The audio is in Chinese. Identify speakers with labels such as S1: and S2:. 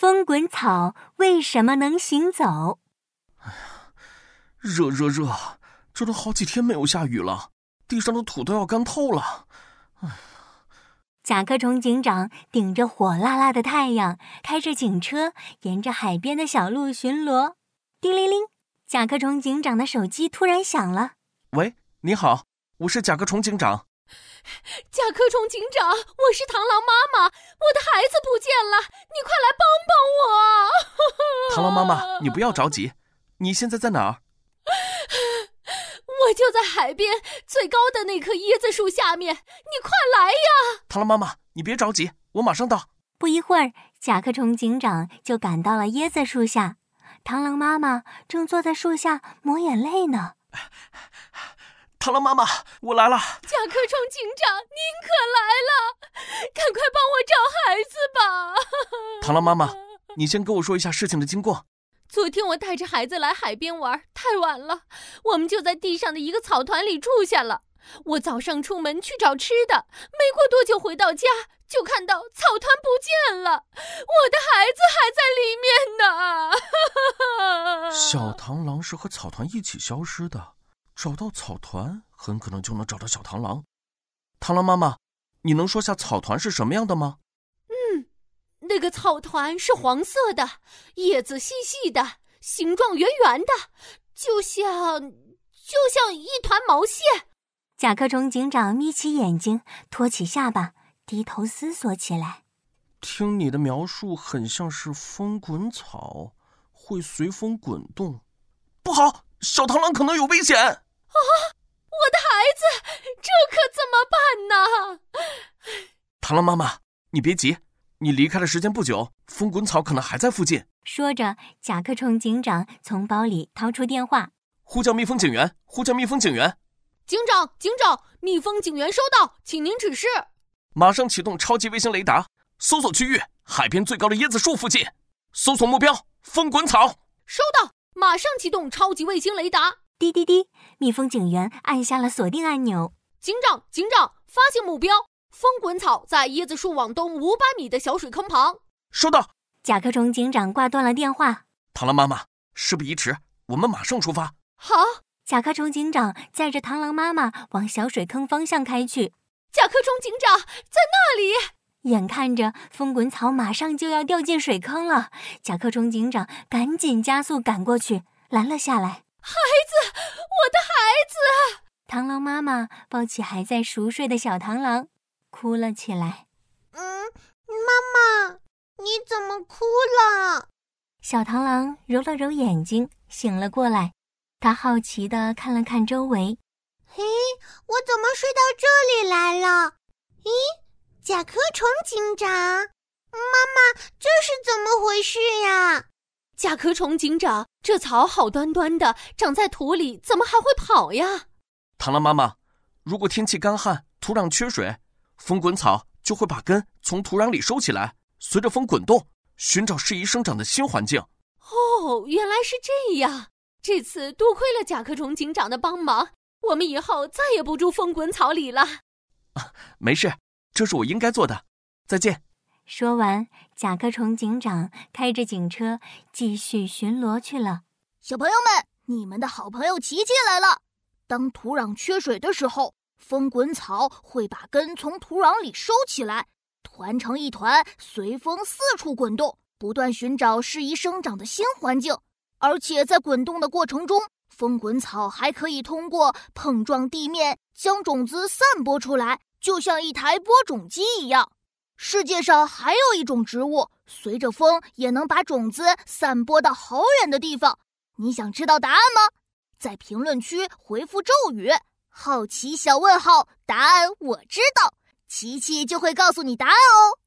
S1: 风滚草为什么能行走？
S2: 哎呀，热热热！这都好几天没有下雨了，地上的土都要干透了。哎呀！
S1: 甲壳虫警长顶着火辣辣的太阳，开着警车，沿着海边的小路巡逻。叮铃铃，甲壳虫警长的手机突然响了。
S2: 喂，你好，我是甲壳虫警长。
S3: 甲壳虫警长，我是螳螂妈妈，我的孩子不见了，你快来帮
S2: 帮我！螳螂妈妈，你不要着急，你现在在哪儿？
S3: 我就在海边最高的那棵椰子树下面，你快来呀！
S2: 螳螂妈妈，你别着急，我马上到。
S1: 不一会儿，甲壳虫警长就赶到了椰子树下，螳螂妈妈正坐在树下抹眼泪呢。
S2: 螳螂妈妈，我来了！
S3: 甲壳虫警长，您可来了，赶快帮我找孩子吧！
S2: 螳螂妈妈，你先跟我说一下事情的经过。
S3: 昨天我带着孩子来海边玩，太晚了，我们就在地上的一个草团里住下了。我早上出门去找吃的，没过多久回到家，就看到草团不见了，我的孩子还在
S2: 里面呢。小螳螂是和草团一起消失的，找到草团，很可能就能找到小螳螂。螳螂妈妈，你能说下草团是什么样的吗？
S3: 嗯那个草团是黄色的，叶子细细的，形状圆圆的，就像就像一团毛线。
S1: 甲壳虫警长眯起眼睛，托起下巴，低头思索起来。
S2: 听你的描述，很像是风滚草，会随风滚动。不好，小螳螂可能有危险！啊，
S3: 我的孩子，这可怎么办呢？
S2: 螳螂妈妈，你别急。你离开的时间不久，风滚草可能还在附近。
S1: 说着，甲壳虫警长从包里掏出电话，
S2: 呼叫蜜蜂警员，呼叫蜜蜂警员。
S3: 警长，警长，蜜蜂警员收到，请您指示。
S2: 马上启动超级卫星雷达，搜索区域海边最高的椰子树附近，搜索目标风滚草。
S3: 收到，马上启动超级卫星雷达。
S1: 滴滴滴，蜜蜂警员按下了锁定按钮。
S3: 警长，警长，发现目标。风滚草在椰子树往东五百米的小水坑旁。
S2: 收到。
S1: 甲壳虫警长挂断了电话。
S2: 螳螂妈妈，事不宜迟，我们马上出发。
S3: 好。
S1: 甲壳虫警长载着螳螂妈妈往小水坑方向开去。
S3: 甲壳虫警长在那里。
S1: 眼看着风滚草马上就要掉进水坑了，甲壳虫警长赶紧加速赶过去，拦了下来。
S3: 孩子，我的孩子！
S1: 螳螂妈妈抱起还在熟睡的小螳螂。哭了起来。
S4: 嗯，妈妈，你怎么哭了？
S1: 小螳螂揉了揉眼睛，醒了过来。他好奇地看了看周围。
S4: 嘿，我怎么睡到这里来了？咦，甲壳虫警长，妈妈，这是怎么回事呀？
S3: 甲壳虫警长，这草好端端的长在土里，怎么还会跑呀？
S2: 螳螂妈妈，如果天气干旱，土壤缺水。风滚草就会把根从土壤里收起来，随着风滚动，寻找适宜生长的新环境。
S3: 哦，原来是这样！这次多亏了甲壳虫警长的帮忙，我们以后再也不住风滚草里了。
S2: 啊，没事，这是我应该做的。再见。
S1: 说完，甲壳虫警长开着警车继续巡逻去了。
S5: 小朋友们，你们的好朋友琪琪来了。当土壤缺水的时候。风滚草会把根从土壤里收起来，团成一团，随风四处滚动，不断寻找适宜生长的新环境。而且在滚动的过程中，风滚草还可以通过碰撞地面将种子散播出来，就像一台播种机一样。世界上还有一种植物，随着风也能把种子散播到好远的地方。你想知道答案吗？在评论区回复咒语。好奇小问号，答案我知道，琪琪就会告诉你答案哦。